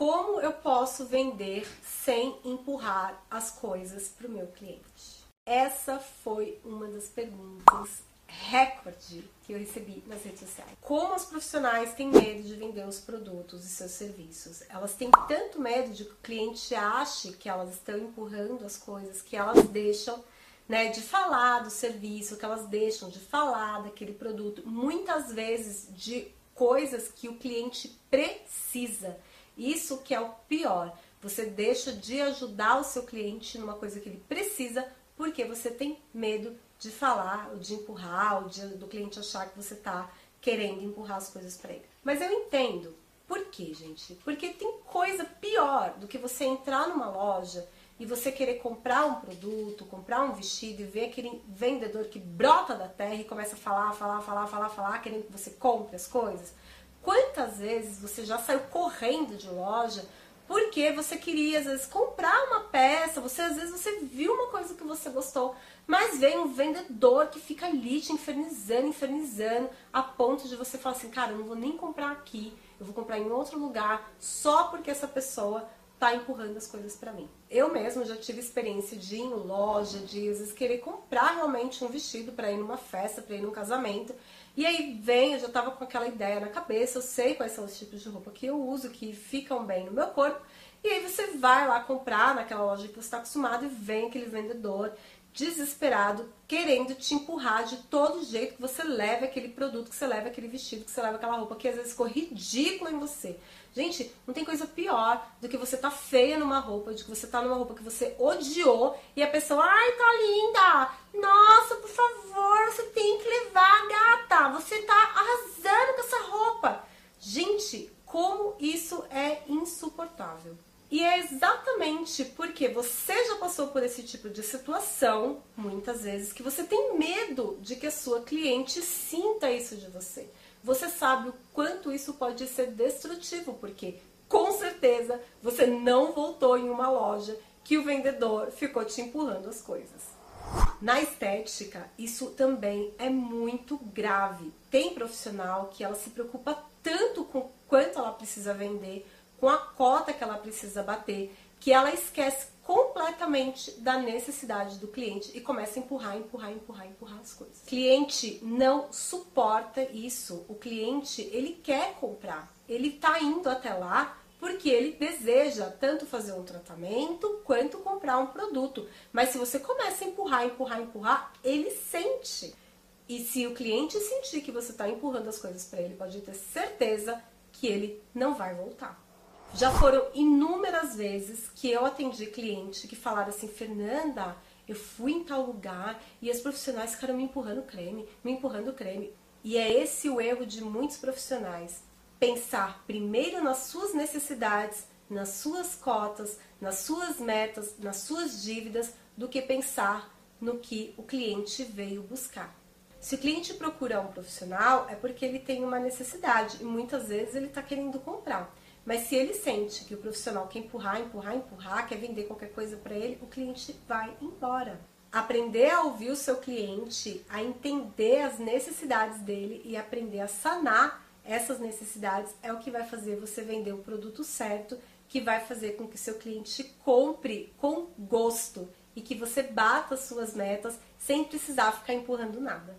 Como eu posso vender sem empurrar as coisas para o meu cliente? Essa foi uma das perguntas recorde que eu recebi nas redes sociais. Como as profissionais têm medo de vender os produtos e seus serviços? Elas têm tanto medo de que o cliente ache que elas estão empurrando as coisas, que elas deixam né, de falar do serviço, que elas deixam de falar daquele produto, muitas vezes de coisas que o cliente precisa. Isso que é o pior. Você deixa de ajudar o seu cliente numa coisa que ele precisa porque você tem medo de falar, ou de empurrar, ou de, do cliente achar que você está querendo empurrar as coisas para ele. Mas eu entendo. Por quê, gente? Porque tem coisa pior do que você entrar numa loja e você querer comprar um produto, comprar um vestido e ver aquele vendedor que brota da terra e começa a falar, falar, falar, falar, falar, querendo que você compre as coisas. Quantas vezes você já saiu correndo de loja porque você queria às vezes comprar uma peça, você às vezes você viu uma coisa que você gostou, mas vem um vendedor que fica ali te infernizando, infernizando, a ponto de você falar assim, cara, eu não vou nem comprar aqui, eu vou comprar em outro lugar, só porque essa pessoa tá empurrando as coisas para mim. Eu mesma já tive experiência de ir em loja, de às vezes querer comprar realmente um vestido para ir numa festa, para ir num casamento, e aí vem, eu já tava com aquela ideia na cabeça, eu sei quais são os tipos de roupa que eu uso, que ficam bem no meu corpo. E aí você vai lá comprar naquela loja que você está acostumado e vem aquele vendedor desesperado, querendo te empurrar de todo jeito que você leve aquele produto, que você leve aquele vestido, que você leve aquela roupa que às vezes ficou ridícula em você. Gente, não tem coisa pior do que você tá feia numa roupa, de que você tá numa roupa que você odiou e a pessoa, ai, tá linda! Nossa, por favor, você tem que levar, gata! Você tá arrasando com essa roupa! Gente, como isso é insuportável. E é exatamente porque você já passou por esse tipo de situação, muitas vezes, que você tem medo de que a sua cliente sinta isso de você. Você sabe o quanto isso pode ser destrutivo, porque com certeza você não voltou em uma loja que o vendedor ficou te empurrando as coisas. Na estética, isso também é muito grave. Tem profissional que ela se preocupa tanto com quanto ela precisa vender com a cota que ela precisa bater, que ela esquece completamente da necessidade do cliente e começa a empurrar, empurrar, empurrar, empurrar as coisas. O cliente não suporta isso. O cliente, ele quer comprar. Ele tá indo até lá porque ele deseja tanto fazer um tratamento quanto comprar um produto. Mas se você começa a empurrar, empurrar, empurrar, ele sente. E se o cliente sentir que você está empurrando as coisas para ele, pode ter certeza que ele não vai voltar. Já foram inúmeras vezes que eu atendi cliente que falaram assim, Fernanda, eu fui em tal lugar e as profissionais ficaram me empurrando creme, me empurrando creme. E é esse o erro de muitos profissionais. Pensar primeiro nas suas necessidades, nas suas cotas, nas suas metas, nas suas dívidas, do que pensar no que o cliente veio buscar. Se o cliente procura um profissional, é porque ele tem uma necessidade e muitas vezes ele está querendo comprar. Mas se ele sente que o profissional quer empurrar, empurrar, empurrar, quer vender qualquer coisa para ele, o cliente vai embora. Aprender a ouvir o seu cliente, a entender as necessidades dele e aprender a sanar essas necessidades é o que vai fazer você vender o produto certo, que vai fazer com que seu cliente compre com gosto e que você bata suas metas sem precisar ficar empurrando nada.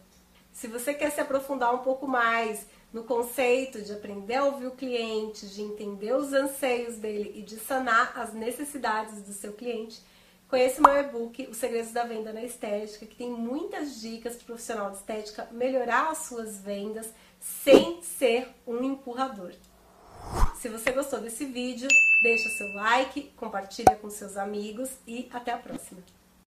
Se você quer se aprofundar um pouco mais no conceito de aprender a ouvir o cliente, de entender os anseios dele e de sanar as necessidades do seu cliente, conheça meu e-book Os Segredos da Venda na Estética, que tem muitas dicas para o profissional de estética melhorar as suas vendas sem ser um empurrador. Se você gostou desse vídeo, deixa seu like, compartilha com seus amigos e até a próxima.